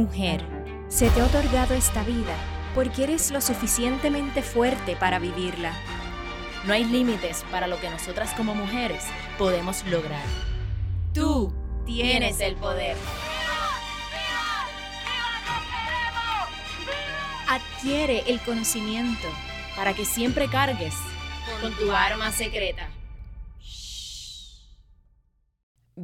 Mujer, se te ha otorgado esta vida porque eres lo suficientemente fuerte para vivirla. No hay límites para lo que nosotras como mujeres podemos lograr. Tú tienes el poder. Adquiere el conocimiento para que siempre cargues con tu arma secreta.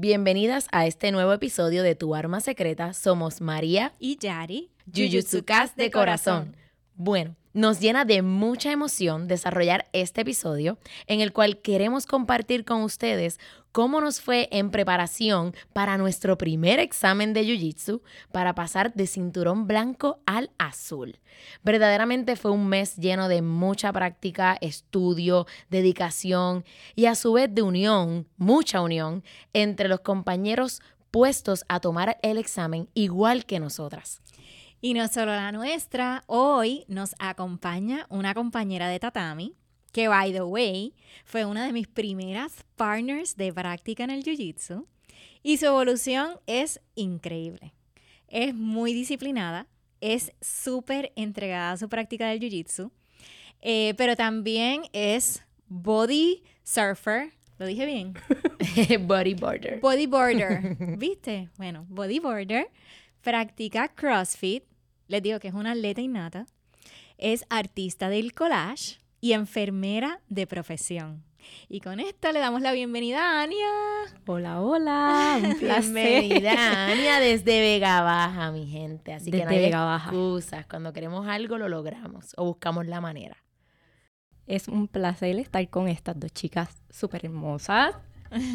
Bienvenidas a este nuevo episodio de Tu Arma Secreta. Somos María y Yari, Jujutsukas de corazón. Bueno, nos llena de mucha emoción desarrollar este episodio en el cual queremos compartir con ustedes cómo nos fue en preparación para nuestro primer examen de Jiu-Jitsu para pasar de cinturón blanco al azul. Verdaderamente fue un mes lleno de mucha práctica, estudio, dedicación y a su vez de unión, mucha unión entre los compañeros puestos a tomar el examen igual que nosotras. Y no solo la nuestra, hoy nos acompaña una compañera de tatami, que by the way, fue una de mis primeras partners de práctica en el Jiu-Jitsu. Y su evolución es increíble. Es muy disciplinada, es súper entregada a su práctica del Jiu-Jitsu, eh, pero también es body surfer. ¿Lo dije bien? Bodyboarder. Bodyboarder. ¿Viste? Bueno, bodyboarder practica CrossFit, les digo que es una atleta innata, es artista del collage y enfermera de profesión. Y con esto le damos la bienvenida a Ania. Hola, hola. Un placer. Bienvenida, Ania, desde Vega Baja, mi gente. Así que Desde no hay Vega Baja. excusas. Cuando queremos algo, lo logramos o buscamos la manera. Es un placer estar con estas dos chicas súper hermosas,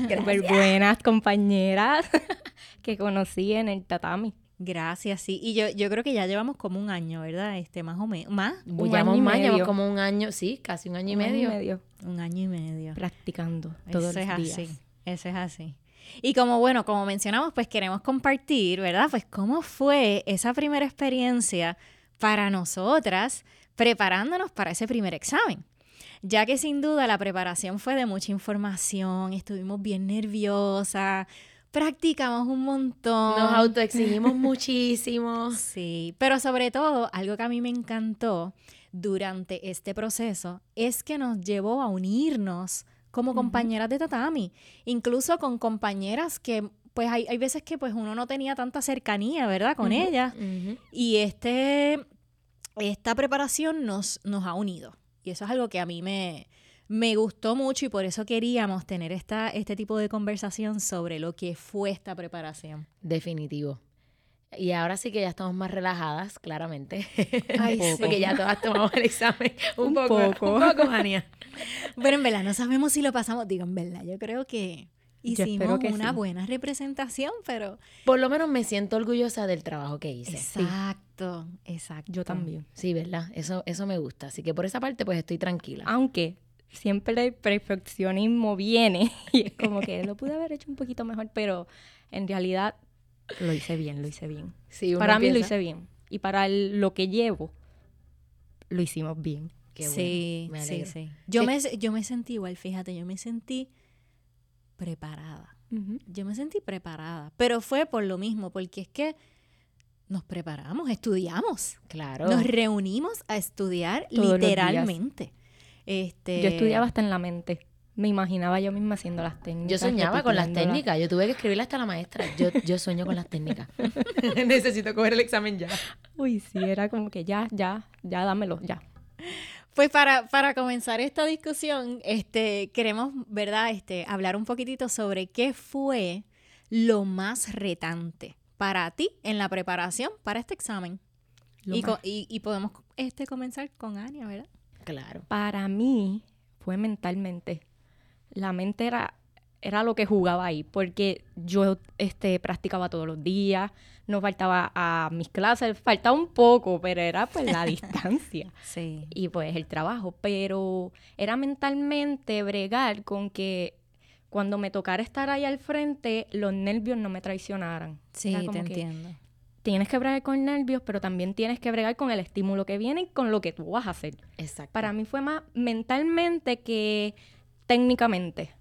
súper buenas compañeras que conocí en el tatami. Gracias, sí. Y yo, yo creo que ya llevamos como un año, ¿verdad? Este, más o menos. ¿Más? Un Llevamos año y más, llevamos medio. como un año, sí, casi un año y Un año medio. Un año y medio. practicando todos Eso es los días. así. Eso es así. Y como bueno, como mencionamos, pues queremos compartir, ¿verdad? Pues cómo fue esa primera experiencia para nosotras preparándonos para ese primer examen. Ya que sin duda la preparación fue de mucha información, estuvimos bien nerviosas, practicamos un montón. Nos autoexigimos muchísimo. Sí, pero sobre todo, algo que a mí me encantó durante este proceso es que nos llevó a unirnos como compañeras de tatami, incluso con compañeras que pues hay, hay veces que pues uno no tenía tanta cercanía, ¿verdad? Con ellas y este esta preparación nos, nos ha unido y eso es algo que a mí me, me gustó mucho y por eso queríamos tener esta, este tipo de conversación sobre lo que fue esta preparación. Definitivo. Y ahora sí que ya estamos más relajadas, claramente. Ay, poco. Porque ya todas tomamos el examen. Un, Un poco. poco. Un poco, Ania. En verdad no sabemos si lo pasamos. Digo, en verdad, yo creo que hicimos que una sí. buena representación, pero... Por lo menos me siento orgullosa del trabajo que hice. Exacto, exacto. Yo también. Sí, ¿verdad? Eso, eso me gusta. Así que por esa parte, pues estoy tranquila. Aunque siempre el perfeccionismo viene y es como que lo pude haber hecho un poquito mejor, pero en realidad lo hice bien, lo hice bien. Sí, Para mí lo hice bien. Y para el- lo que llevo, lo hicimos bien. Qué bueno, sí, me sí, sí. Yo, Sí. Me, yo me sentí igual, fíjate, yo me sentí preparada. Yo me sentí preparada, pero fue por lo mismo, porque es que nos preparamos, estudiamos, Claro. nos reunimos a estudiar Todos los días. literalmente. Este, Yo estudiaba hasta en la mente. Me imaginaba yo misma haciendo las técnicas. Yo soñaba con las técnicas. Yo tuve que escribirle hasta la maestra. Yo, yo sueño con las técnicas. Necesito coger el examen ya. Uy, sí, era como que ya, ya, ya dámelo, ya. Pues para, para comenzar esta discusión, este, queremos, ¿verdad? Este, hablar un poquitito sobre qué fue lo más retante para ti en la preparación para este examen. Y- y podemos este, comenzar con Ania, ¿verdad? Claro. Para mí fue mentalmente. La mente era, era lo que jugaba ahí, porque yo este, practicaba todos los días, no faltaba a mis clases, faltaba un poco, pero era pues la distancia Sí. y pues el trabajo, pero era mentalmente bregar con que cuando me tocara estar ahí al frente, los nervios no me traicionaran. Sí, te entiendo. Tienes que bregar con nervios, pero también tienes que bregar con el estímulo que viene y con lo que tú vas a hacer. Exacto. Para mí fue más mentalmente que técnicamente,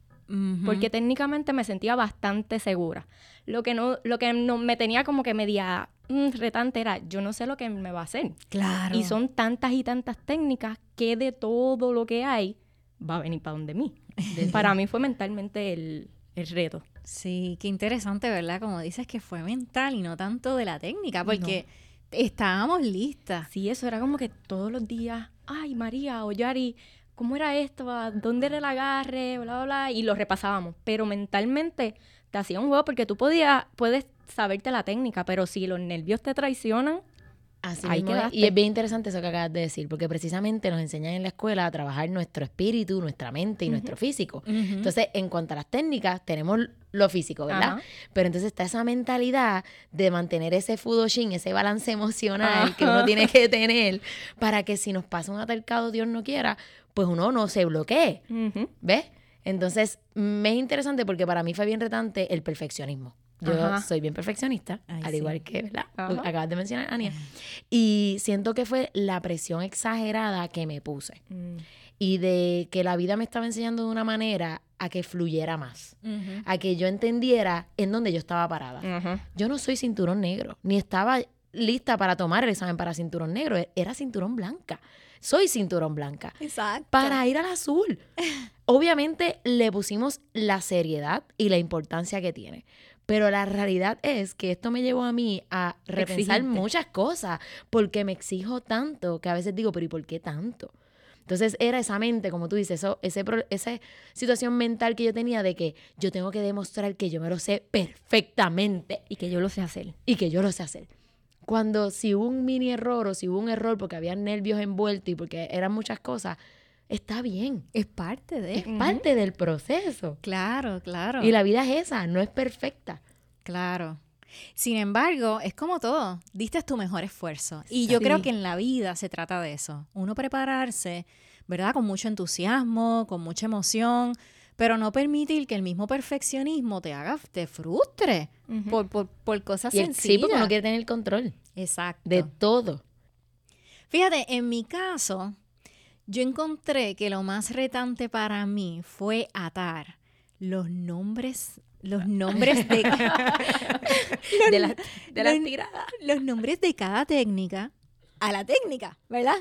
porque técnicamente me sentía bastante segura. Lo que no, lo que no me tenía como que media mm, retante era, yo no sé lo que me va a hacer. Claro. Y son tantas y tantas técnicas que de todo lo que hay va a venir para donde mí. para mí fue mentalmente el, el reto. Sí, qué interesante, ¿verdad? Como dices que fue mental y no tanto de la técnica, porque estábamos listas. Sí, eso era como que todos los días, ay, María o Yari, ¿cómo era esto? ¿A ¿Dónde era el agarre? Bla, bla, bla. Y lo repasábamos. Pero mentalmente te hacía un juego porque tú podías, puedes saberte la técnica, pero si los nervios te traicionan, Así Ahí mismo es. Y es bien interesante eso que acabas de decir, porque precisamente nos enseñan en la escuela a trabajar nuestro espíritu, nuestra mente y nuestro físico. Entonces, en cuanto a las técnicas, tenemos lo físico, ¿verdad? Pero entonces está esa mentalidad de mantener ese fudoshin, ese balance emocional que uno tiene que tener para que si nos pasa un altercado, Dios no quiera, pues uno no se bloquee, ¿ves? Entonces, me es interesante porque para mí fue bien retante el perfeccionismo. Yo Ajá. soy bien perfeccionista, Ay, al sí. igual que, ¿verdad? Ajá. Acabas de mencionar, Ania. Y siento que fue la presión exagerada que me puse. mm, Y de que la vida me estaba enseñando de una manera a que fluyera más. Ujú. A que yo entendiera en dónde yo estaba parada. ajá. Yo no soy cinturón negro, ni estaba lista para tomar el examen para cinturón negro. e- Era cinturón blanca. Soy cinturón blanca. Exacto. Para ir al azul. Obviamente le pusimos la seriedad y la importancia que tiene. Pero la realidad es que esto me llevó a mí a repensar muchas cosas porque me exijo tanto que a veces digo, pero ¿y por qué tanto? Entonces era esa mente, como tú dices, eso, ese, esa situación mental que yo tenía de que yo tengo que demostrar que yo me lo sé perfectamente Y que yo lo sé hacer. y que yo lo sé hacer. Cuando si hubo un mini error o si hubo un error porque había nervios envueltos y porque eran muchas cosas, está bien. Es parte de. Es parte del proceso. Claro, claro. Y la vida es esa, no es perfecta. Claro. Sin embargo, es como todo, diste tu mejor esfuerzo. Y yo Sí. creo que en la vida se trata de eso. Uno prepararse, ¿verdad? Con mucho entusiasmo, con mucha emoción, pero no permitir que el mismo perfeccionismo te haga, te frustre por, por, por cosas Y sencillas. sí, porque uno quiere tener el control Exacto. de todo. Fíjate, en mi caso, yo encontré que lo más retante para mí fue atar los nombres, los nombres de, De la, de la los- nombres de cada técnica a la técnica, ¿verdad?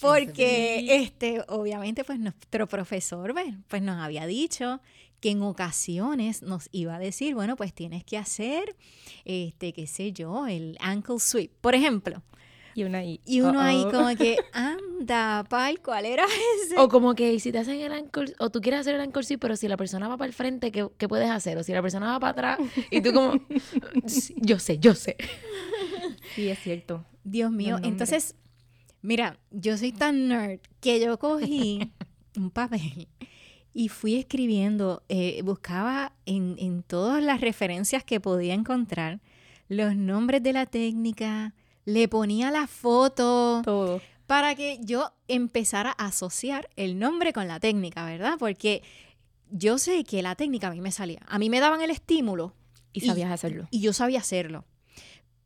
Porque este, obviamente, pues nuestro profesor, pues nos había dicho que en ocasiones nos iba a decir, bueno, pues tienes que hacer, este, qué sé yo, el ankle sweep, por ejemplo. Y una ahí. Y uno ahí uh-oh. como que, anda, pay, ¿cuál era ese? O como que si te hacen el ankle, o tú quieres hacer el ankle sí, pero si la persona va para el frente, ¿qué, qué puedes hacer? O si la persona va para atrás y tú como, "Sí, yo sé, yo sé. Sí, es cierto. Dios mío, entonces, mira, yo soy tan nerd que yo cogí un papel y fui escribiendo, eh, buscaba en, en todas las referencias que podía encontrar los nombres de la técnica, le ponía la foto Todo. para que yo empezara a asociar el nombre con la técnica, ¿verdad? Porque yo sé que la técnica a mí me salía, a mí me daban el estímulo Y Y- sabías hacerlo. y yo sabía hacerlo,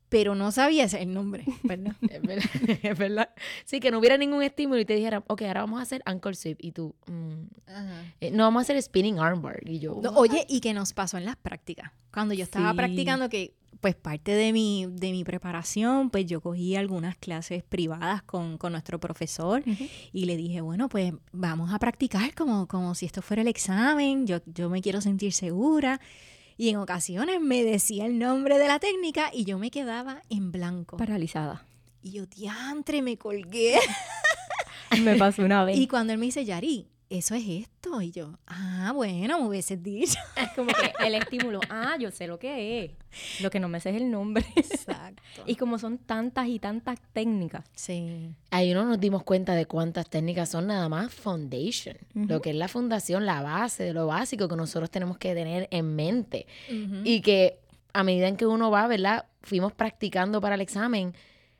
pero no sabía ese- el nombre, ¿verdad? Es verdad, es verdad. Sí, que no hubiera ningún estímulo y te dijeran, ok, ahora vamos a hacer ankle sweep. Y tú, "Mm, eh, no, vamos a hacer spinning armbar. Y yo, No, oye, y que nos pasó en las prácticas. Cuando yo estaba Sí. practicando, que pues parte de mi, de mi preparación, pues yo cogí algunas clases privadas con, con nuestro profesor y le dije, bueno, pues vamos a practicar como, como si esto fuera el examen, yo, yo me quiero sentir segura. Y en ocasiones me decía el nombre de la técnica y yo me quedaba en blanco. Paralizada. Y yo, diantre, me colgué. Me pasó una vez. Y cuando él me dice, Yari, eso es esto. Y yo, ah, bueno, me hubieses dicho. como que el estímulo, ah, yo sé lo que es. Lo que no me sé es el nombre. Exacto. Y como son tantas y tantas técnicas. sí. ahí no nos dimos cuenta de cuántas técnicas son nada más foundation. Lo que es la fundación, la base de lo básico que nosotros tenemos que tener en mente. Y que a medida en que uno va, ¿verdad? Fuimos practicando para el examen.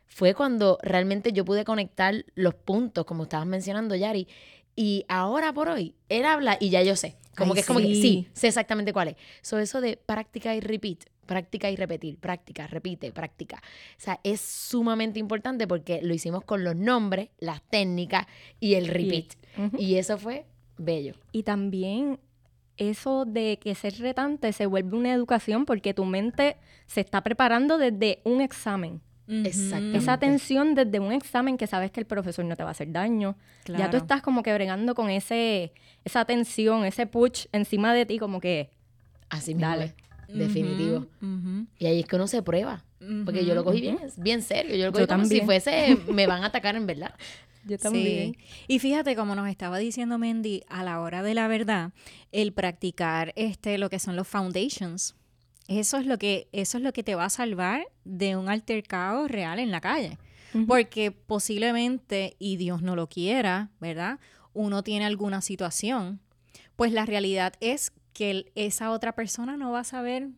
Fue cuando realmente yo pude conectar los puntos, como estabas mencionando, Yari. Y ahora por hoy, él habla y ya yo sé. Como Ay, que es como que sí. sí, sé exactamente cuál es. So, eso de práctica y repeat, práctica y repetir, práctica, repite, práctica. O sea, es sumamente importante porque lo hicimos con los nombres, las técnicas y el repeat. Y eso fue bello. Y también eso de que ser retante se vuelve una educación porque tu mente se está preparando desde un examen. Exactamente. Esa tensión desde un examen que sabes que el profesor no te va a hacer daño. Ya tú Claro. estás como que bregando con ese, esa tensión, ese push encima de ti, como que Así mismo Dale. es, definitivo. Ujú, ujú. Y ahí es que uno se prueba. Porque yo lo cogí bien, bien serio. Yo lo cogí Yo como si también. fuese, me van a atacar en verdad. yo Sí. Y fíjate, como nos estaba diciendo Mendy, a la hora de la verdad, el practicar este, lo que son los foundations, eso es lo que, eso es lo que te va a salvar de un altercado real en la calle. Porque posiblemente, y Dios no lo quiera, ¿verdad? Uno tiene alguna situación, pues la realidad es que esa otra persona no va a saber,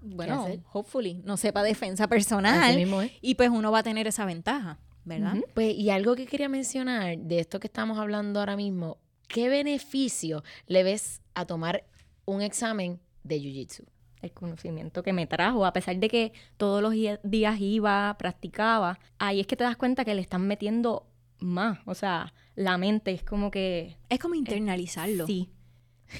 bueno, hopefully, no sepa defensa personal. mismo. Y pues uno va a tener esa ventaja, ¿verdad? Pues, y algo que quería mencionar de esto que estamos hablando ahora mismo, ¿qué beneficio le ves a tomar un examen de Jiu-Jitsu? El conocimiento que me trajo, a pesar de que todos los días iba, practicaba, ahí es que te das cuenta que le están metiendo más, o sea, la mente es como que Es como internalizarlo. sí.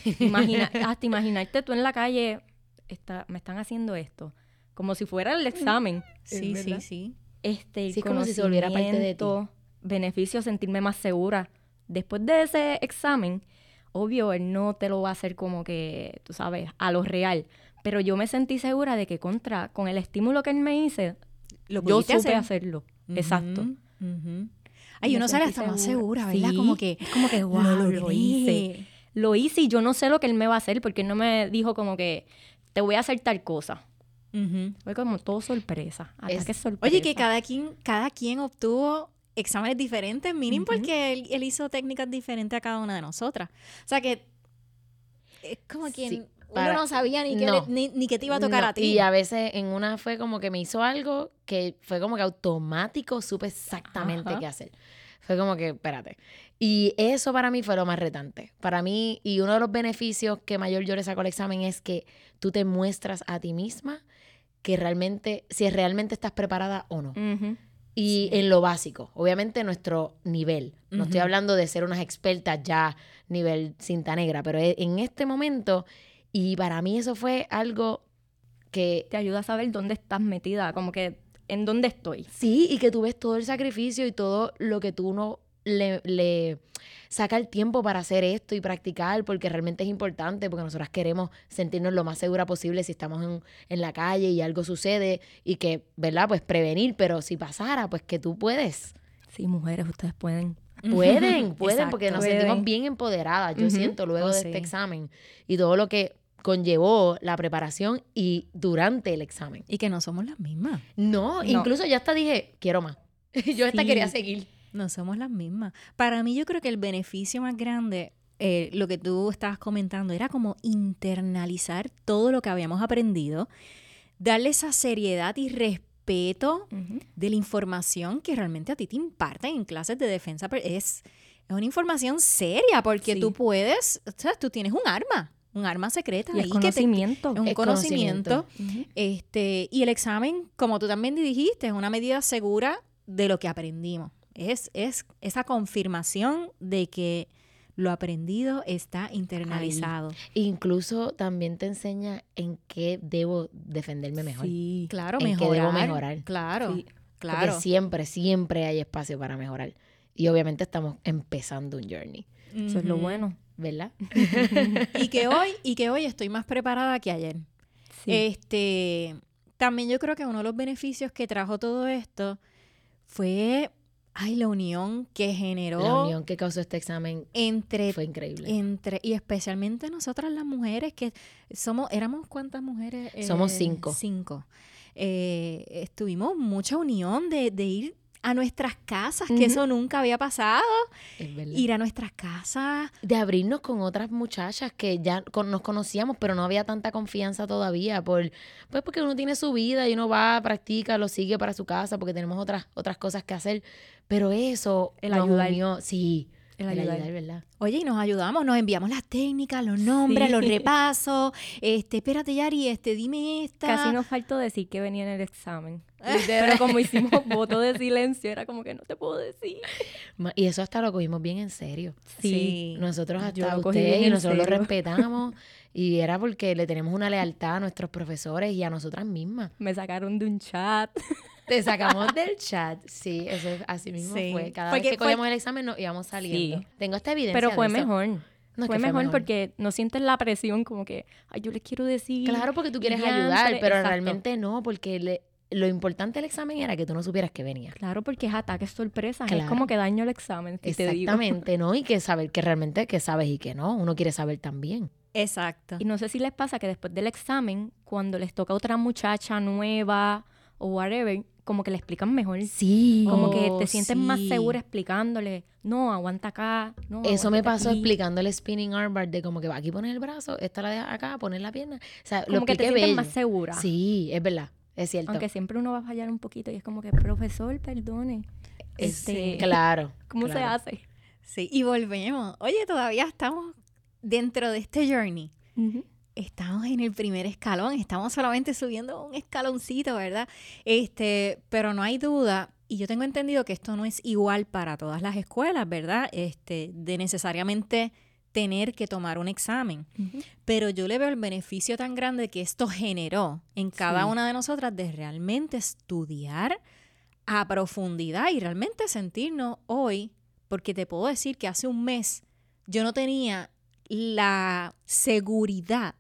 Imagina, hasta imaginarte tú en la calle, está, me están haciendo esto, como si fuera el examen. sí, sí, sí. Este, el Sí, es como si se volviera parte de ti. conocimiento, beneficio, sentirme más segura. Después de ese examen, obvio, él no te lo va a hacer como que, tú sabes, a lo real. Pero yo me sentí segura de que contra, con el estímulo que él me hice, Lo yo supe hacer. hacerlo. Exacto. Ujú, ujú. Ay, uno sale hasta más segura. ¿verdad? Sí, Como que, es como que, lo wow, lo, hice. Lo hice y yo no sé lo que él me va a hacer porque él no me dijo como que te voy a hacer tal cosa. Fue como todo sorpresa. Es- Ataque sorpresa. Oye, que cada quien, cada quien obtuvo exámenes diferentes, Ujú. porque él, él hizo técnicas diferentes a cada una de nosotras. O sea que es como Sí, uno no sabía ni, qué no. ni, ni qué te iba a tocar No, a ti. Y a veces en una fue como que me hizo algo que fue como que automático, supe exactamente Ajá. qué hacer. Fue como que, espérate. Y eso para mí fue lo más retante. Para mí, y uno de los beneficios que mayor yo le saco al examen es que tú te muestras a ti misma que realmente, si realmente estás preparada o no. Y en lo básico, obviamente nuestro nivel. No estoy hablando de ser unas expertas ya nivel cinta negra, pero e- en este momento, y para mí eso fue algo que te ayuda a saber dónde estás metida, como que en dónde estoy. sí, y que tú ves todo el sacrificio y todo lo que tú no le, le saca el tiempo para hacer esto y practicar, porque realmente es importante, porque nosotras queremos sentirnos lo más segura posible si estamos en, en la calle y algo sucede y que, ¿verdad? Pues prevenir, pero si pasara, pues que tú puedes. Sí, mujeres, ustedes pueden. Pueden, pueden, porque nos Pueden. sentimos bien empoderadas, yo siento, luego Oh, de sí. este examen y todo lo que conllevó la preparación y durante el examen. Y que no somos las mismas. No, No. incluso ya hasta dije, quiero más. yo Sí. quería seguir. No somos las mismas. Para mí yo creo que el beneficio más grande, eh, lo que tú estabas comentando, era como internalizar todo lo que habíamos aprendido, darle esa seriedad y respeto de la información que realmente a ti te imparten en clases de defensa. Es, es una información seria porque Sí. tú puedes, o sea, tú tienes un arma, un arma secreta Y ahí el que te- conocimiento. es un Es conocimiento. Ujú. Este, y el examen, como tú también dijiste, es una medida segura de lo que aprendimos. Es, es esa confirmación de que lo aprendido está internalizado. Incluso también te enseña en qué debo defenderme mejor. Sí. Claro, En qué mejorar. debo mejorar. Claro, Sí. claro. Porque siempre, siempre hay espacio para mejorar. Y obviamente estamos empezando un journey, Eso es lo bueno. ¿Verdad? Y que hoy, y que hoy estoy más preparada que ayer. Sí. Este, también yo creo que uno de los beneficios que trajo todo esto fue, ay, la unión que generó La unión que causó este examen entre fue increíble. entre y especialmente nosotras las mujeres que somos éramos cuántas mujeres Somos Eh, cinco. cinco Eh, estuvimos mucha unión de, de ir a nuestras casas que eso nunca había pasado es verdad. ir a nuestras casas de abrirnos con otras muchachas que ya con- nos conocíamos, pero no había tanta confianza todavía, por, pues porque uno tiene su vida y uno va, practica, lo sigue para su casa, porque tenemos otras, otras cosas que hacer. Pero eso El ayudar. unió, sí, El el, ayudar. ayudar, ¿verdad? oye y nos ayudamos nos enviamos las técnicas los nombres Sí. los repasos este espérate Yari este dime esta Casi nos faltó decir que venía en el examen. Pero como hicimos voto de silencio, era como que no te puedo decir. Y eso hasta lo cogimos bien en serio. Sí. Nosotros Yo hasta lo cogí usted bien y nosotros lo respetamos y era porque le tenemos una lealtad a nuestros profesores y a nosotras mismas. Me sacaron de un chat. Te sacamos del chat. Sí, eso es así mismo Sí. fue. Cada Porque vez que fue- cogíamos el examen nos íbamos saliendo. Sí. Tengo esta evidencia Pero fue de eso. mejor. No, fue, que mejor porque no sientes la presión como que, ay, yo les quiero decir. Claro, porque tú quieres ayudar, pero exacto. realmente no, porque le- lo importante del examen era que tú no supieras que venía. Claro, porque es ataque sorpresa. Claro. Es como que daño el examen, si te digo. Exactamente, ¿no? Y que saber que realmente que sabes y que no. Uno quiere saber también. Exacto. Y no sé si les pasa que después del examen, cuando les toca otra muchacha nueva o whatever, como que le explican mejor. Sí. Como que Oh, te sientes más sí. segura explicándole, no, aguanta acá, no. Eso me pasó aquí". explicando el spinning armbar de como que va aquí pones el brazo, esta la dejas acá, pones la pierna. O sea, lo Como que te sientes bello. más segura. Sí, es verdad, es cierto. Aunque siempre uno va a fallar un poquito y es como que, profesor, perdone. Este, Claro. ¿Cómo se hace? Sí, y volvemos. Oye, todavía estamos dentro de este journey. Estamos en el primer escalón, estamos solamente subiendo un escaloncito, ¿verdad? Este, pero no hay duda, y yo tengo entendido que esto no es igual para todas las escuelas, ¿verdad? Este, de necesariamente tener que tomar un examen. Pero yo le veo el beneficio tan grande que esto generó en cada Sí. una de nosotras de realmente estudiar a profundidad y realmente sentirnos hoy, porque te puedo decir que hace un mes yo no tenía la seguridad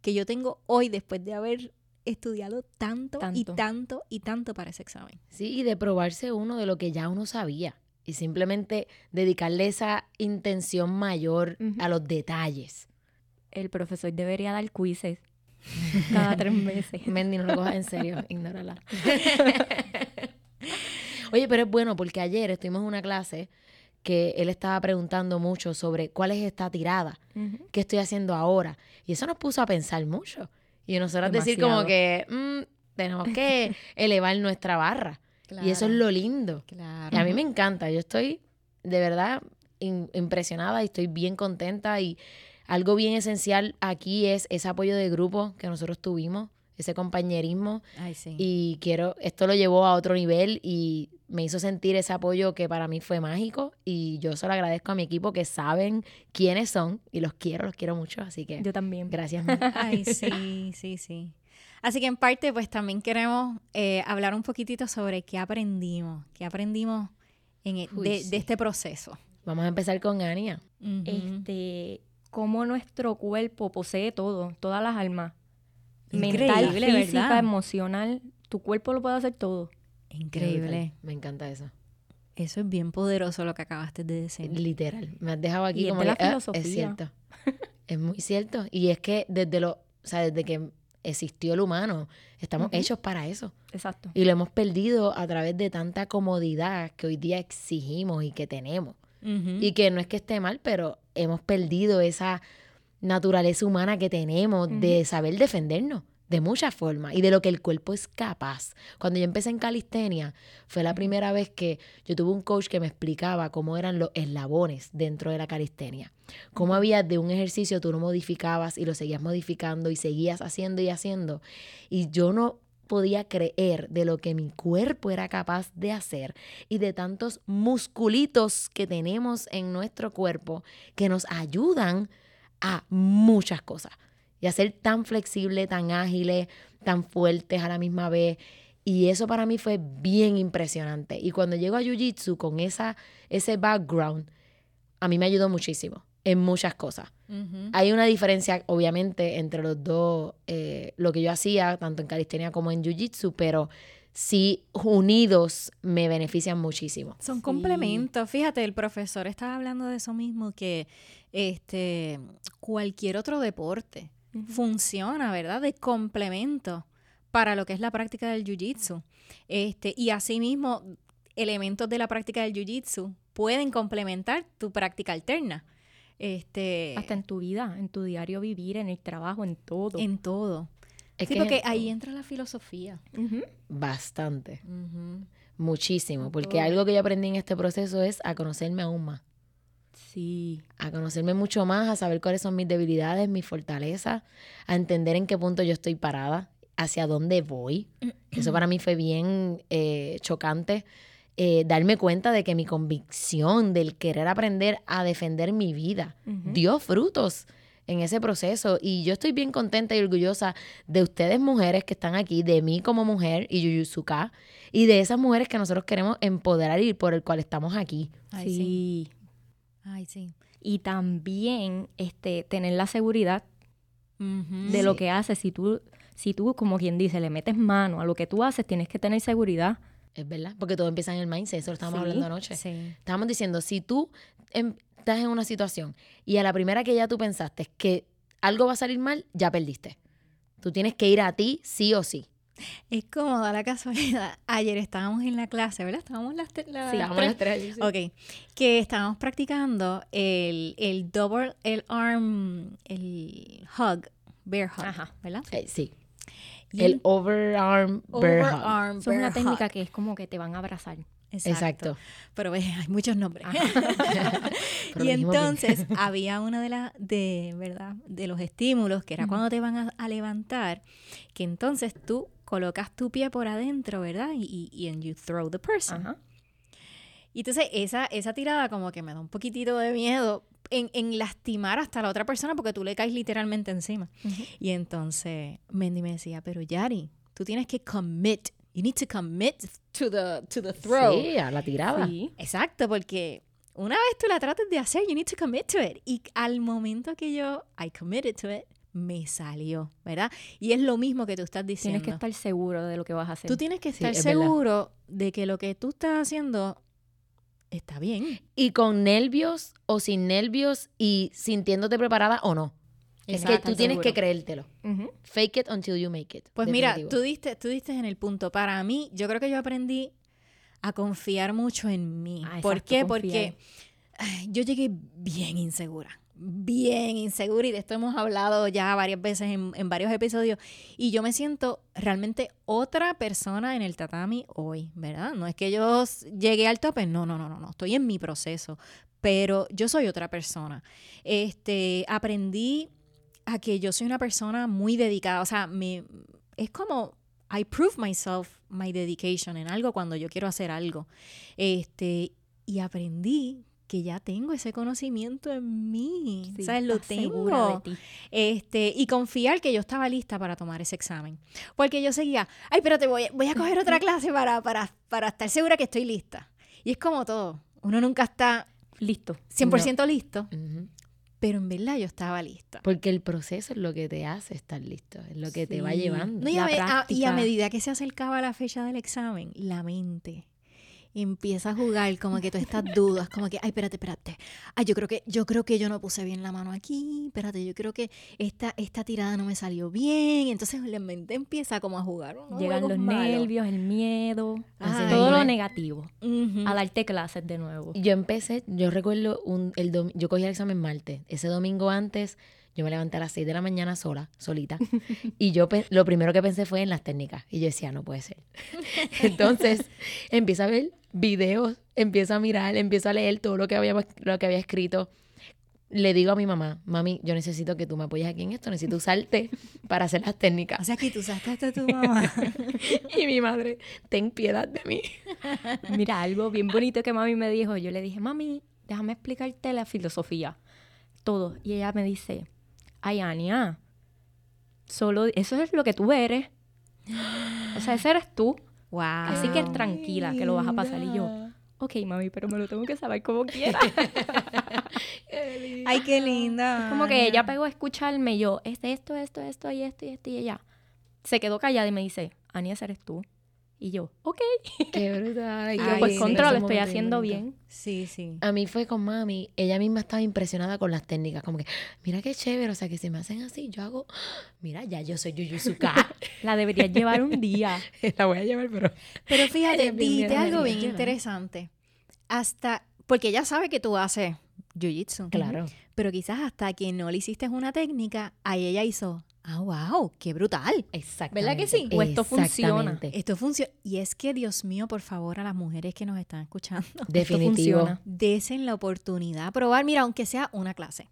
que yo tengo hoy después de haber estudiado tanto, y Tanto. y tanto para ese examen. Sí, y de probarse uno de lo que ya uno sabía. Y simplemente dedicarle esa intención mayor a los detalles. El profesor debería dar quizzes cada tres meses. Mendy, no lo cojas en serio, ignórala. Oye, pero es bueno porque ayer estuvimos en una clase que él estaba preguntando mucho sobre cuál es esta tirada, qué estoy haciendo ahora. Y eso nos puso a pensar mucho. Y nosotros decir como Demasiado. que mm, tenemos que elevar nuestra barra. Y eso es lo lindo. Claro. Y a mí me encanta. Yo estoy de verdad in- impresionada y estoy bien contenta. Y algo bien esencial aquí es ese apoyo de grupo que nosotros tuvimos, ese compañerismo. Ay, sí. Y quiero, esto lo llevó a otro nivel y me hizo sentir ese apoyo que para mí fue mágico. Y yo se lo agradezco a mi equipo que saben quiénes son y los quiero, los quiero mucho. Así que Yo también. gracias. Ay, sí, sí, sí. Así que en parte, pues también queremos eh, hablar un poquitito sobre qué aprendimos, qué aprendimos en e- Uy, de, sí. de este proceso. Vamos a empezar con Ania. Este, cómo nuestro cuerpo posee todo, todas las almas. Mental, Increíble, física, ¿verdad? emocional. Tu cuerpo lo puede hacer todo. Increíble. Me encanta eso. Eso es bien poderoso lo que acabaste de decir. Literal. Me has dejado aquí Y es como de la que, ah, filosofía. es cierto. es muy cierto. Y es que desde lo, o sea, desde que existió el humano, estamos hechos para eso. Exacto. Y lo hemos perdido a través de tanta comodidad que hoy día exigimos y que tenemos. Y que no es que esté mal, pero hemos perdido esa naturaleza humana que tenemos de saber defendernos de muchas formas y de lo que el cuerpo es capaz. Cuando yo empecé en calistenia, fue la primera vez que yo tuve un coach que me explicaba cómo eran los eslabones dentro de la calistenia. Cómo había de un ejercicio tú lo modificabas y lo seguías modificando y seguías haciendo y haciendo. Y yo no podía creer de lo que mi cuerpo era capaz de hacer y de tantos musculitos que tenemos en nuestro cuerpo que nos ayudan a muchas cosas y a ser tan flexibles, tan ágiles, tan fuertes a la misma vez. Y eso para mí fue bien impresionante. Y cuando llego a Jiu-Jitsu con esa, ese background, a mí me ayudó muchísimo en muchas cosas. Hay una diferencia, obviamente, entre los dos, eh, lo que yo hacía, tanto en calistenia como en jiu-jitsu, pero sí unidos me benefician muchísimo. Son Sí. complementos. Fíjate, el profesor estaba hablando de eso mismo, que este cualquier otro deporte Funciona, ¿verdad? De complemento para lo que es la práctica del jiu-jitsu. Este, y asimismo, elementos de la práctica del jiu-jitsu pueden complementar tu práctica alterna. Este, Hasta en tu vida, en tu diario vivir, en el trabajo, en todo. en todo. Es sí, que porque ahí entra la filosofía. Bastante, muchísimo, porque todo. algo que yo aprendí en este proceso es a conocerme aún más, Sí. a conocerme mucho más, a saber cuáles son mis debilidades, mis fortalezas, a entender en qué punto yo estoy parada hacia dónde voy. Eso para mí fue bien eh, chocante. eh, darme cuenta de que mi convicción del querer aprender a defender mi vida dio frutos en ese proceso y yo estoy bien contenta y orgullosa de ustedes mujeres que están aquí, de mí como mujer y Yuyuzuka y de esas mujeres que nosotros queremos empoderar y por el cual estamos aquí. Ay, sí. sí. Ay, sí. Y también este, tener la seguridad de lo que haces. Si tú, si tú, como quien dice, le metes mano a lo que tú haces, tienes que tener seguridad. Es verdad, porque todo empieza en el mindset, eso lo estábamos Sí, hablando anoche. Sí. Estábamos diciendo, si tú em- estás en una situación y a la primera que ya tú pensaste que algo va a salir mal, ya perdiste. Tú tienes que ir a ti sí o sí. Es como da la casualidad. Ayer estábamos en la clase, ¿verdad? Estábamos las, te- las tres. tres. Ok, que estábamos practicando el, el double, el arm, el hug, bear hug, Ajá. ¿verdad? Eh, sí. Y El overarm bear hug. overarm Eso es una técnica hug. que es como que te van a abrazar. Exacto. Exacto. Pero ve, hay muchos nombres. Y entonces había una de las, de, ¿verdad? De los estímulos, que era cuando te van a, a levantar, que entonces tú colocas tu pie por adentro, ¿verdad? Y, y, and you throw the person. Ajá. Y entonces esa, esa tirada como que me da un poquitito de miedo en, en lastimar hasta la otra persona porque tú le caes literalmente encima. Y entonces Mendy me decía, pero Yari, tú tienes que commit. You need to commit to the, to the throw. Sí, a la tirada. Sí. Exacto, porque una vez tú la trates de hacer, you need to commit to it. Y al momento que yo, I committed to it, me salió, ¿verdad? Y es lo mismo que tú estás diciendo. Tienes que estar seguro de lo que vas a hacer. Tú tienes que Sí, estar verdad. seguro de que lo que tú estás haciendo está bien. Y con nervios o sin nervios y sintiéndote preparada o no. Es que tú tienes seguro. que creértelo. Fake it until you make it. Pues mira, tú diste, tú diste en el punto. Para mí, yo creo que yo aprendí a confiar mucho en mí. Ah, ¿Por exacto, qué? confiar. Porque ay, yo llegué bien insegura. Bien insegura. Y de esto hemos hablado ya varias veces en, en varios episodios. Y yo me siento realmente otra persona en el tatami hoy, ¿verdad? No es que yo llegué al tope. No, no, no, no, no. Estoy en mi proceso. Pero yo soy otra persona. Este, aprendí a que yo soy una persona muy dedicada. O sea, me, es como I prove myself my dedication en algo cuando yo quiero hacer algo. Este, y aprendí que ya tengo ese conocimiento en mí. Sí, sea, lo tengo. de ti. Este, y confiar que yo estaba lista para tomar ese examen. Porque yo seguía, ay, espérate, voy, voy a coger otra clase para, para, para estar segura que estoy lista. Y es como todo. Uno nunca está Listo. 100% listo, Ujú. pero en verdad yo estaba lista. Porque el proceso es lo que te hace estar listo, es lo que te va llevando. No, y, a, La a- y a medida que se acercaba la fecha del examen, la mente empieza a jugar como que todas estas dudas, como que, ay, espérate, espérate. Ay, yo creo que yo creo que yo no puse bien la mano aquí. Espérate, yo creo que esta esta tirada no me salió bien. Entonces la mente empieza como a jugar Llegan los malos. nervios, el miedo, Ay. todo lo negativo. Ujú. A darte clases de nuevo. Yo empecé, yo recuerdo, un, el dom- yo cogí el examen martes. Ese domingo antes, yo me levanté a las 6 de la mañana sola, solita. y yo lo primero que pensé fue en las técnicas. Y yo decía, no puede ser. Entonces, empiezo a ver videos, empiezo a mirar, empiezo a leer todo lo que había, lo que había escrito. Le digo a mi mamá, mami, yo necesito que tú me apoyes aquí en esto, necesito usarte para hacer las O técnicas. sea que tú usaste hasta tu mamá. Y mi madre, ten piedad de mí. Mira, algo bien bonito que mami me dijo. Yo le dije, mami, déjame explicarte la filosofía. Todo. Y ella me dice, ay, Ania, solo eso es lo que tú eres. O sea, ese eres tú. wow. Así que tranquila, que lo vas a pasar. Y yo, ok, mami, pero me lo tengo que saber como quiera. Ay, qué linda. Como que ella pegó a escucharme y yo, es esto, esto, esto y esto y esto. Y ella se quedó callada y me dice, Ania, ese eres tú. Y yo, ok. Qué brutal. Y yo, Ay, pues sí, contra, ese lo estoy haciendo bien. Sí, sí. A mí fue con mami, ella misma estaba impresionada con las técnicas, como que, mira qué chévere, o sea, que se me hacen así, yo hago, mira, ya yo soy Yuyuzuka, La deberías llevar un día. la voy a llevar, pero... Pero fíjate, dijiste algo bien interesante. Hasta, porque ella sabe que tú haces jiu-jitsu. Claro. Pero quizás hasta que no le hiciste una técnica, ahí ella hizo, ah, wow, qué brutal. Exactamente. ¿Verdad que sí? O esto funciona. Esto funciona. Y es que, Dios mío, por favor, a las mujeres que nos están escuchando, Definitivo. funciona. desen la oportunidad a probar, mira, aunque sea una clase.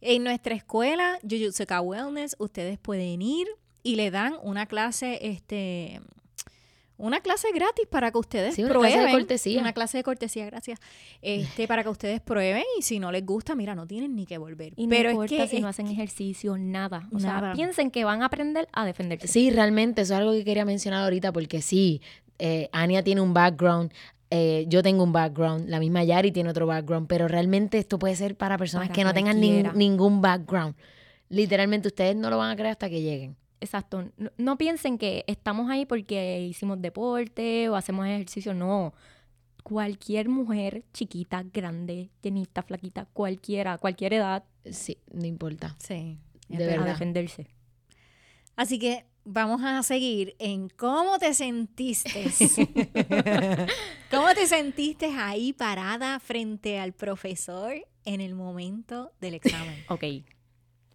En nuestra escuela, Jujutsuka Wellness, ustedes pueden ir y le dan una clase, este, una clase gratis para que ustedes Sí, una prueben. clase de cortesía. Una clase de cortesía, gracias. Este, para que ustedes prueben y si no les gusta, mira, no tienen ni que volver. Y no Pero importa es que si no hacen ejercicio, nada. O Nada. sea, piensen que van a aprender a defenderse. Sí, realmente, eso es algo que quería mencionar ahorita porque sí, eh, Ania tiene un background, eh, yo tengo un background, la misma Yari tiene otro background, pero realmente esto puede ser para personas Para que no tengan nin- ningún background. Literalmente, ustedes no lo van a creer hasta que lleguen. Exacto. No, no piensen que estamos ahí porque hicimos deporte o hacemos ejercicio. No. Cualquier mujer, chiquita, grande, llenita, flaquita, cualquiera, cualquier edad, Sí, no importa. Sí, De a verdad. defenderse. Así que vamos a seguir en cómo te sentiste. ¿Cómo te sentiste ahí parada frente al profesor en el momento del examen? Ok,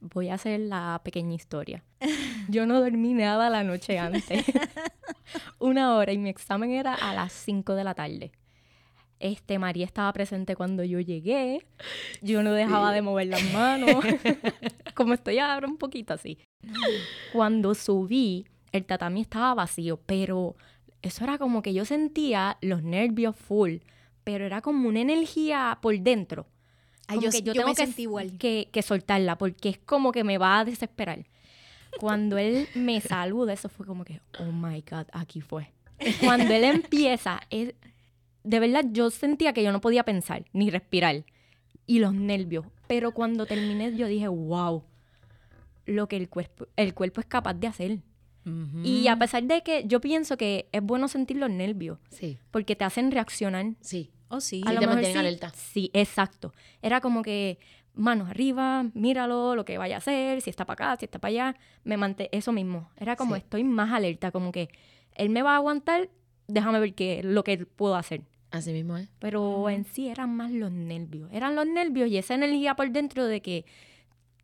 voy a hacer la pequeña historia. Yo no dormí nada la noche antes. Una hora y mi examen era a las 5 de la tarde. Este, María estaba presente cuando yo llegué. Yo no dejaba de mover las manos. Como estoy ahora un poquito así. Cuando subí, el tatami estaba vacío, pero eso era como que yo sentía los nervios full, pero era como una energía por dentro. Ay, yo, que yo, yo tengo me que, sentí igual. Que, que soltarla porque es como que me va a desesperar. Cuando él me saluda, eso fue como que, oh my God, aquí fue. Cuando él empieza, es- de verdad yo sentía que yo no podía pensar ni respirar. Y los nervios. Pero cuando terminé, yo dije, wow, lo que el cuerpo, el cuerpo es capaz de hacer. Y a pesar de que yo pienso que es bueno sentir los nervios, Sí, porque te hacen reaccionar sí. Oh, sí. Sí, a lo te mejor mantienen alerta. Sí, exacto. Era como que manos arriba, míralo, lo que vaya a hacer, si está para acá, si está para allá. Me manté eso mismo. Era como Sí. estoy más alerta, como que él me va a aguantar, déjame ver qué lo que puedo hacer. Así mismo es. Pero en sí eran más los nervios. Eran los nervios y esa energía por dentro de que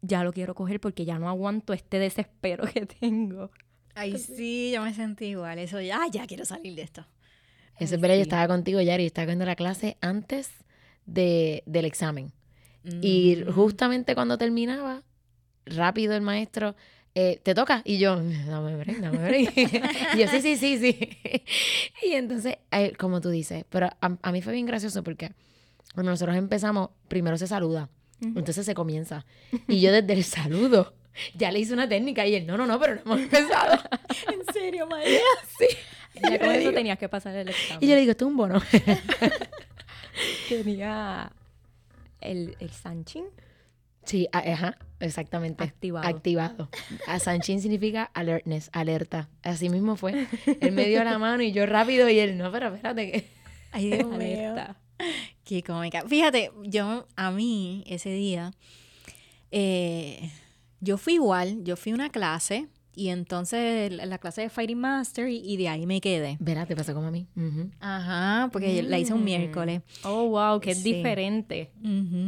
ya lo quiero coger porque ya no aguanto este desespero que tengo. Ay, sí, yo me sentí igual. Eso ya, ya quiero salir de esto. Eso es verdad, yo estaba contigo, Yari, estaba viendo la clase antes de, del examen. Y justamente cuando terminaba, rápido el maestro, eh, ¿te toca? Y yo, dame break, dame break. y yo, sí, sí, sí, sí. y entonces, eh, como tú dices, pero a, a mí fue bien gracioso porque cuando nosotros empezamos, primero se saluda, entonces se comienza. Y yo desde el saludo ya le hice una técnica y él, no, no, no, pero no hemos empezado. ¿En serio, María? Ya con eso tenías que pasar el examen. Y yo le digo, esto es un bono. tenía el, el Sanchin. Sí, ajá, exactamente. Activado. Activado. A Sanchin significa alertness, alerta. Así mismo fue. Él me dio la mano y yo rápido y él, no, pero espérate que... Ay, Dios mío. Alerta. Qué cómica. Fíjate, yo, a mí, ese día, eh, yo fui igual, yo fui a una clase y entonces la la clase de Fighting Master y, y de ahí me quedé. Verá, te pasó como a mí. Ajá, porque la hice un Mm. miércoles. Oh, wow, que es Sí. diferente.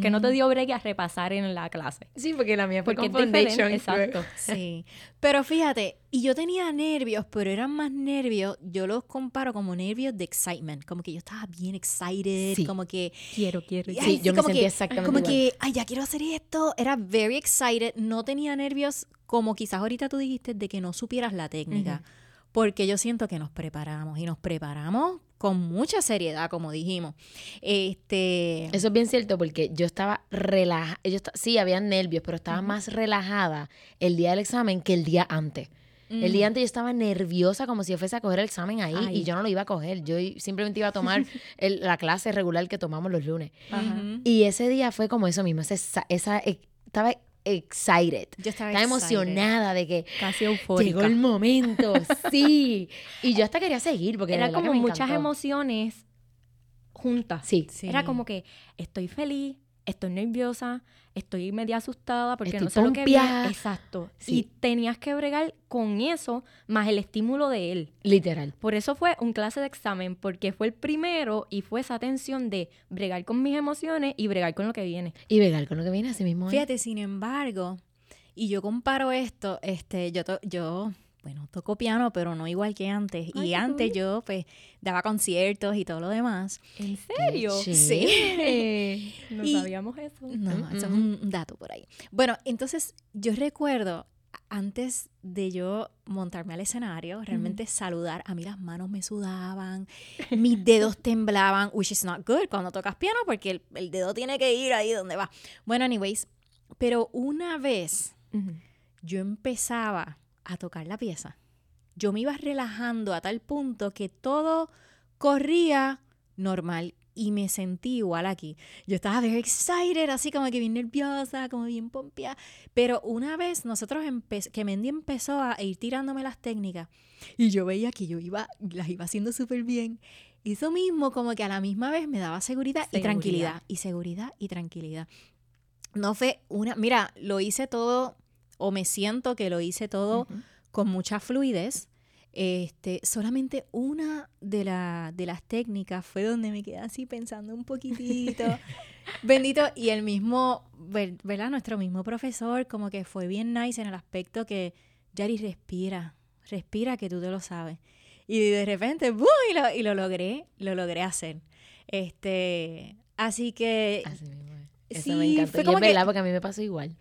Que no te dio break a repasar en la clase. Sí, porque la mía fue Porque con es diferente. foundation. Exacto. Sí, pero fíjate, y yo tenía nervios, pero eran más nervios, yo los comparo como nervios de excitement, como que yo estaba bien excited, Sí. como que... Quiero, quiero. ay, Sí, yo me como sentí que- exactamente Como igual. que, ay, ya quiero hacer esto, era very excited, no tenía nervios como quizás ahorita tú dijiste de que no supieras la técnica, porque yo siento que nos preparamos y nos preparamos con mucha seriedad, como dijimos. Este... Eso es bien cierto porque yo estaba relajada. Yo sí, había nervios, pero estaba más relajada el día del examen que el día antes. El día antes yo estaba nerviosa como si yo fuese a coger el examen ahí Ay. y yo no lo iba a coger. Yo simplemente iba a tomar el- la clase regular que tomamos los lunes. Y ese día fue como eso mismo. Esa, esa, estaba excited. Yo estaba, Estaba emocionada de que Casi eufórica. llegó el momento. sí. Y yo hasta quería seguir porque Era como muchas emociones juntas. Sí. Sí. Era como que estoy feliz, estoy nerviosa, estoy media asustada porque Estoy no sé lo que viene. Exacto. Sí. Y tenías que bregar con eso más el estímulo de él. Literal. Por eso fue un clase de examen, porque fue el primero y fue esa tensión de bregar con mis emociones y bregar con lo que viene. Y Vegal con lo que viene así mismo. ¿eh? Fíjate, sin embargo, y yo comparo esto, este, yo, to- yo, bueno, toco piano, pero no igual que antes. Ay, y antes cool. yo, pues, daba conciertos y todo lo demás. ¿En serio? chévere. No Y- sabíamos eso. No, Mm, eso es un dato por ahí. Bueno, entonces yo recuerdo antes de yo montarme al escenario, realmente saludar, a mí las manos me sudaban, mis dedos temblaban, which is not good cuando tocas piano porque el, el dedo tiene que ir ahí donde va. Bueno, anyways, pero una vez yo empezaba a tocar la pieza, yo me iba relajando a tal punto que todo corría normal y me sentí igual aquí. Yo estaba very excited, así como que bien nerviosa, como bien pompeada. Pero una vez nosotros que Mendy empezó a ir tirándome las técnicas y yo veía que yo iba, las iba haciendo súper bien. Eso mismo como que a la misma vez me daba seguridad, y tranquilidad. Y seguridad y tranquilidad. No fue una, mira, lo hice todo, o me siento que lo hice todo Ujú. con mucha fluidez. Este, solamente una de, la- de las técnicas fue donde me quedé así pensando un poquitito. Bendito. Y el mismo, ver- ¿verdad? Nuestro mismo profesor, como que fue bien nice en el aspecto que, Yari, respira, respira que tú te lo sabes. Y de repente, ¡bum! Y lo, y lo logré, lo logré hacer. Este, así que, Así mismo es. Eso sí, me encantó. fue Y como es que- verdad porque a mí me pasó igual.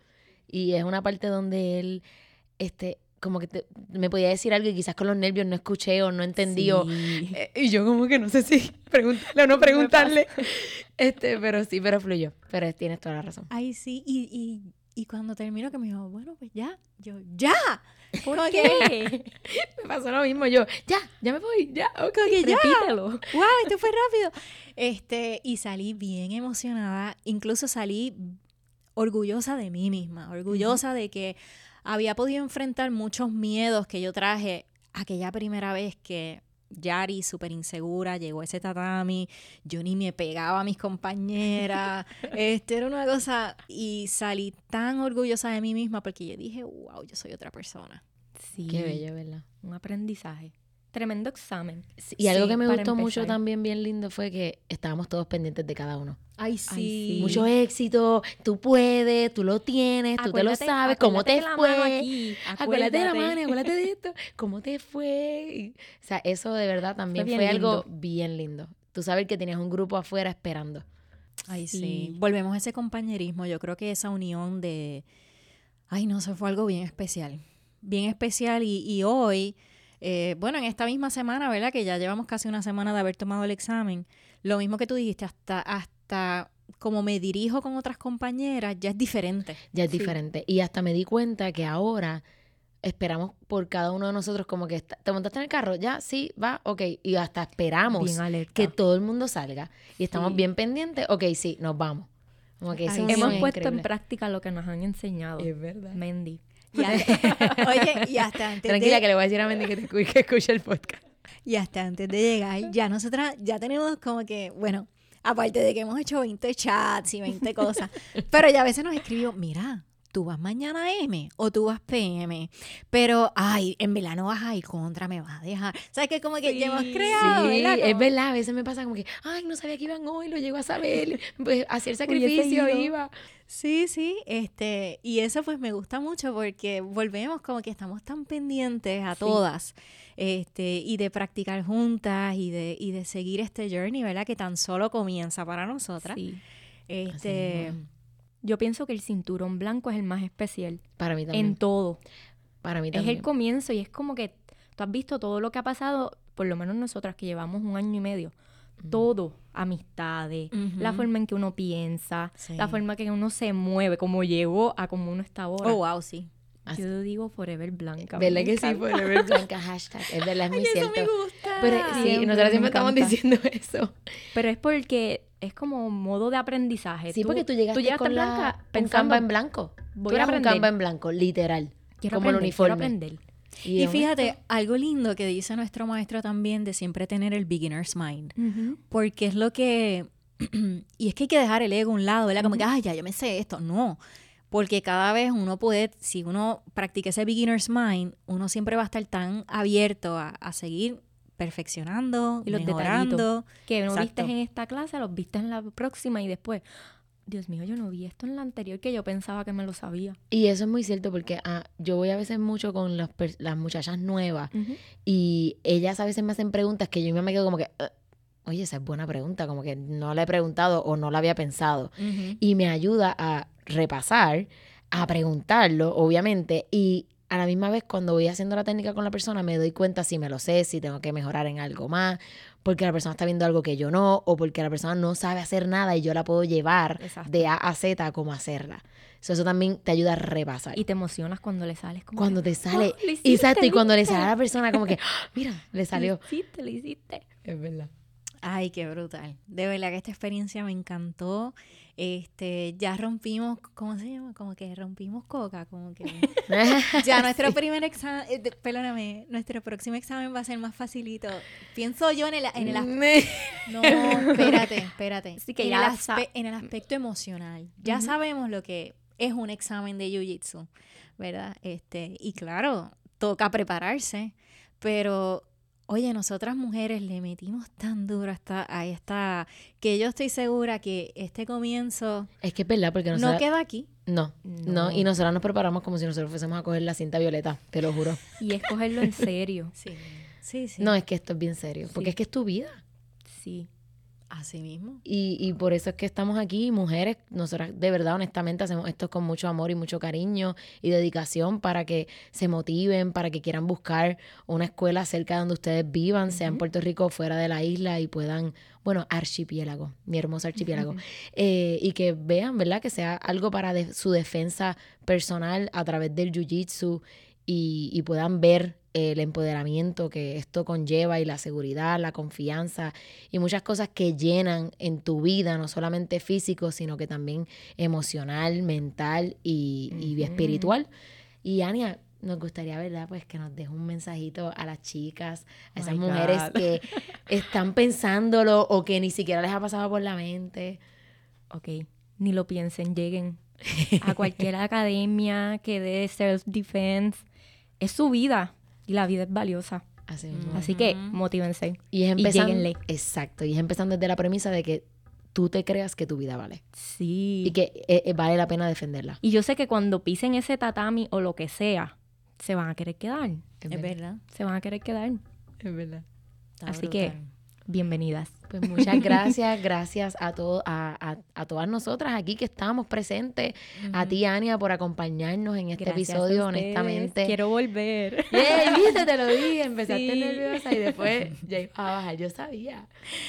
Y es una parte donde él, este, como que te- me podía decir algo y quizás con los nervios no escuché o no entendí o... Eh, y yo como que no sé si preguntarle o no preguntarle. Este, pero sí, pero fluyó. Pero tienes toda la razón. ay, sí. Y, y, y cuando terminó, que me dijo, bueno, pues ya. Yo, ¡ya! ¿Por qué? Me pasó lo mismo yo. Ya, ya me voy, ya, ok. ya. Repítelo. ¡Wow! Esto fue rápido. Este, y salí bien emocionada. Incluso salí orgullosa de mí misma, orgullosa de que había podido enfrentar muchos miedos que yo traje aquella primera vez que Yari, súper insegura, llegó a ese tatami, yo ni me pegaba a mis compañeras, este era una cosa, y salí tan orgullosa de mí misma porque yo dije, wow, yo soy otra persona. Sí. Qué bello, ¿verdad? Un aprendizaje. Tremendo examen. Y algo Sí, que me gustó mucho empezar. también bien lindo fue que estábamos todos pendientes de cada uno. Ay, sí. Mucho éxito, tú puedes, tú lo tienes, tú te lo Acuérdate- sabes, cómo te acuérdate fue. Acuérdate de la acuérdate. mano, acuérdate de esto, cómo te fue. O sea, eso de verdad también fue, bien algo lindo. bien lindo. Tú sabes que tenías un grupo afuera esperando. Ay, sí. Sí. Volvemos a ese compañerismo. Yo creo que esa unión de. Ay, no, eso fue algo bien especial. Bien especial. Y, y hoy, eh, bueno, en esta misma semana, ¿verdad? Que ya llevamos casi una semana de haber tomado el examen. Lo mismo que tú dijiste, hasta, hasta como me dirijo con otras compañeras, ya es diferente. Ya es Sí. diferente. Y hasta me di cuenta que ahora esperamos por cada uno de nosotros como que está- te montaste en el carro, ya, sí, va, ok. Y hasta esperamos que todo el mundo salga. Y estamos Sí. bien pendientes, ok, sí, nos vamos. Como que Ay, Hemos es puesto en práctica lo que nos han enseñado. Es verdad. Mendy. Y hasta- oye, y hasta antes Tranquila, de, que le voy a decir a Mendy que, te que escuche el podcast. y hasta antes de llegar, ya nosotras ya tenemos como que, bueno, aparte de que hemos hecho 20 chats y 20 cosas, pero ya a veces nos escribió, mira, tú vas mañana M o tú vas PM, pero, ay, en verdad no vas a ir contra, me vas a dejar. ¿Sabes que Como que Sí, creado, Sí, ¿verdad? es verdad, a veces me pasa como que, ay, no sabía que iban hoy, lo llego a saber, pues hacía el sacrificio, iba. Sí, sí, este, y eso pues me gusta mucho porque volvemos como que estamos tan pendientes a Sí. todas, este, y de practicar juntas y de, y de seguir este journey, ¿verdad? Que tan solo comienza para nosotras. Sí. Este, Yo pienso que el cinturón blanco es el más especial Para mí también. en todo. para mí Es también. el comienzo y es como que tú has visto todo lo que ha pasado, por lo menos nosotras que llevamos un año y medio. Todo, amistades, la forma en que uno piensa, Sí. la forma que uno se mueve, como llegó a como uno está ahora. oh, wow, sí. Así- Yo digo forever blanca. ¿Verdad me que sí? encanta. Forever Blanca, hashtag. Es verdad, es muy Eso cierto. me gusta. Pero sí, Siempre, nosotros siempre estamos diciendo eso. Pero es porque es como modo de aprendizaje. Sí, porque tú llegaste, llegaste con blanca la, un pensando, Canva en blanco. voy tú a eras un. Canva en blanco, literal. quiero como el aprender, uniforme. quiero aprender. Y aún fíjate, algo lindo que dice nuestro maestro también de siempre tener el beginner's mind. Porque es lo que. y es que hay que dejar el ego a un lado, ¿verdad? Como que, ay, ya yo me sé esto. No. Porque cada vez uno puede, si uno practica ese beginner's mind, uno siempre va a estar tan abierto a, a seguir perfeccionando, Y los mejorando. Que no Exacto. vistes en esta clase, los vistes en la próxima y después. Dios mío, yo no vi esto en la anterior que yo pensaba que me lo sabía. Y eso es muy cierto porque ah, yo voy a veces mucho con las, las muchachas nuevas y ellas a veces me hacen preguntas que yo misma me quedo como que, "Eh, oye, esa es buena pregunta, como que no la he preguntado o no la había pensado. Y me ayuda a repasar, a preguntarlo, obviamente, y a la misma vez cuando voy haciendo la técnica con la persona me doy cuenta si me lo sé, si tengo que mejorar en algo más, porque la persona está viendo algo que yo no, o porque la persona no sabe hacer nada y yo la puedo llevar Exacto. de A a Z a cómo hacerla. So, eso también te ayuda a repasar. Y te emocionas cuando le sales como cuando que, te sale, "Oh, hiciste, exacto, y cuando le sale a la persona como que, "Ah, mira, le salió. Lo hiciste, lo hiciste. Es verdad. Ay, qué brutal. De verdad que esta experiencia me encantó. Este, ya rompimos, ¿cómo se llama? Como que rompimos coca, como que ya nuestro primer examen, eh, perdóname, nuestro próximo examen va a ser más facilito. Pienso yo en el, en el as- no, espérate, espérate. Así que en, ya el aspe- en el aspecto emocional. Ya sabemos lo que es un examen de jiu-jitsu, ¿verdad? Este, y claro, toca prepararse, pero oye, nosotras mujeres le metimos tan duro hasta a esta que yo estoy segura que este comienzo Es que es verdad, porque no queda aquí. No, no, No. y nosotros nos preparamos como si nosotros fuésemos a coger la cinta violeta, te lo juro. Y es cogerlo en serio. Sí, sí, sí. No, es que esto es bien serio, porque Sí. es que es tu vida. Sí. Así mismo. Y, y por eso es que estamos aquí, mujeres, nosotras de verdad, honestamente, hacemos esto con mucho amor y mucho cariño y dedicación para que se motiven, para que quieran buscar una escuela cerca de donde ustedes vivan, sea en Puerto Rico o fuera de la isla y puedan, bueno, archipiélago, mi hermoso archipiélago, eh, y que vean, ¿verdad? Que sea algo para de- su defensa personal a través del jiu-jitsu y, y puedan ver el empoderamiento que esto conlleva y la seguridad, la confianza y muchas cosas que llenan en tu vida, no solamente físico, sino que también emocional, mental y, y espiritual. Y Ania, nos gustaría, ¿verdad? Pues que nos deje un mensajito a las chicas, a esas mujeres God. que están pensándolo o que ni siquiera les ha pasado por la mente. Ok. Ni lo piensen, lleguen a cualquier academia que dé self-defense. Es su vida y la vida es valiosa. Así mismo. Así que motívense. Y es empezando. lléguenle. exacto. Y es empezando desde la premisa de que tú te creas que tu vida vale. Sí. Y que eh, eh, vale la pena defenderla. Y yo sé que cuando pisen ese tatami o lo que sea, se van a querer quedar. Es verdad. Se van a querer quedar. Es verdad. Está Así que-. Bienvenidas. Pues muchas gracias, gracias a, todo, a, a, a todas nosotras aquí que estamos presentes, a ti, Ania, por acompañarnos en este Gracias episodio, honestamente. Quiero volver. Yay, viste, te lo dije, empezaste Sí. nerviosa y después ya iba a bajar, yo sabía.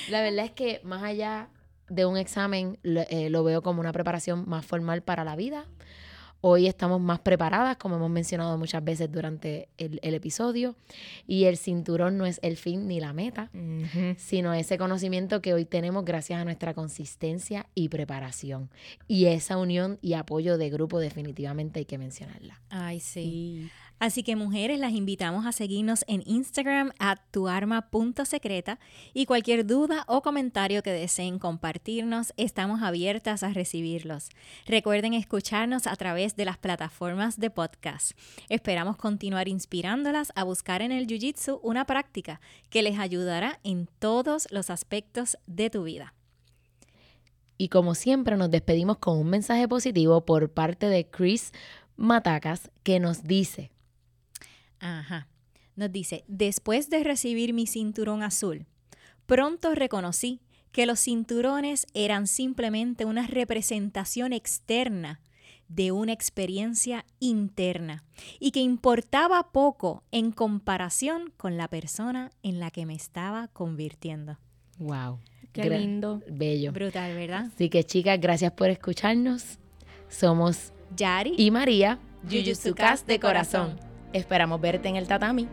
La verdad es que más allá de un examen, lo, eh, lo veo como una preparación más formal para la vida. Hoy estamos más preparadas, como hemos mencionado muchas veces durante el, el episodio, y el cinturón no es el fin ni la meta, sino ese conocimiento que hoy tenemos gracias a nuestra consistencia y preparación. Y esa unión y apoyo de grupo definitivamente hay que mencionarla. Ay, sí. Sí. Así que mujeres, las invitamos a seguirnos en Instagram a tuarma.secreta y cualquier duda o comentario que deseen compartirnos, estamos abiertas a recibirlos. Recuerden escucharnos a través de las plataformas de podcast. Esperamos continuar inspirándolas a buscar en el Jiu-Jitsu una práctica que les ayudará en todos los aspectos de tu vida. Y como siempre nos despedimos con un mensaje positivo por parte de Chris Matacas que nos dice, Ajá. Nos dice, después de recibir mi cinturón azul, pronto reconocí que los cinturones eran simplemente una representación externa de una experiencia interna y que importaba poco en comparación con la persona en la que me estaba convirtiendo. wow, Qué gra- lindo. bello. Brutal, ¿verdad? Así que chicas, gracias por escucharnos. Somos Yari y María, Jujutsu Cast de corazón. Esperamos verte en el tatami.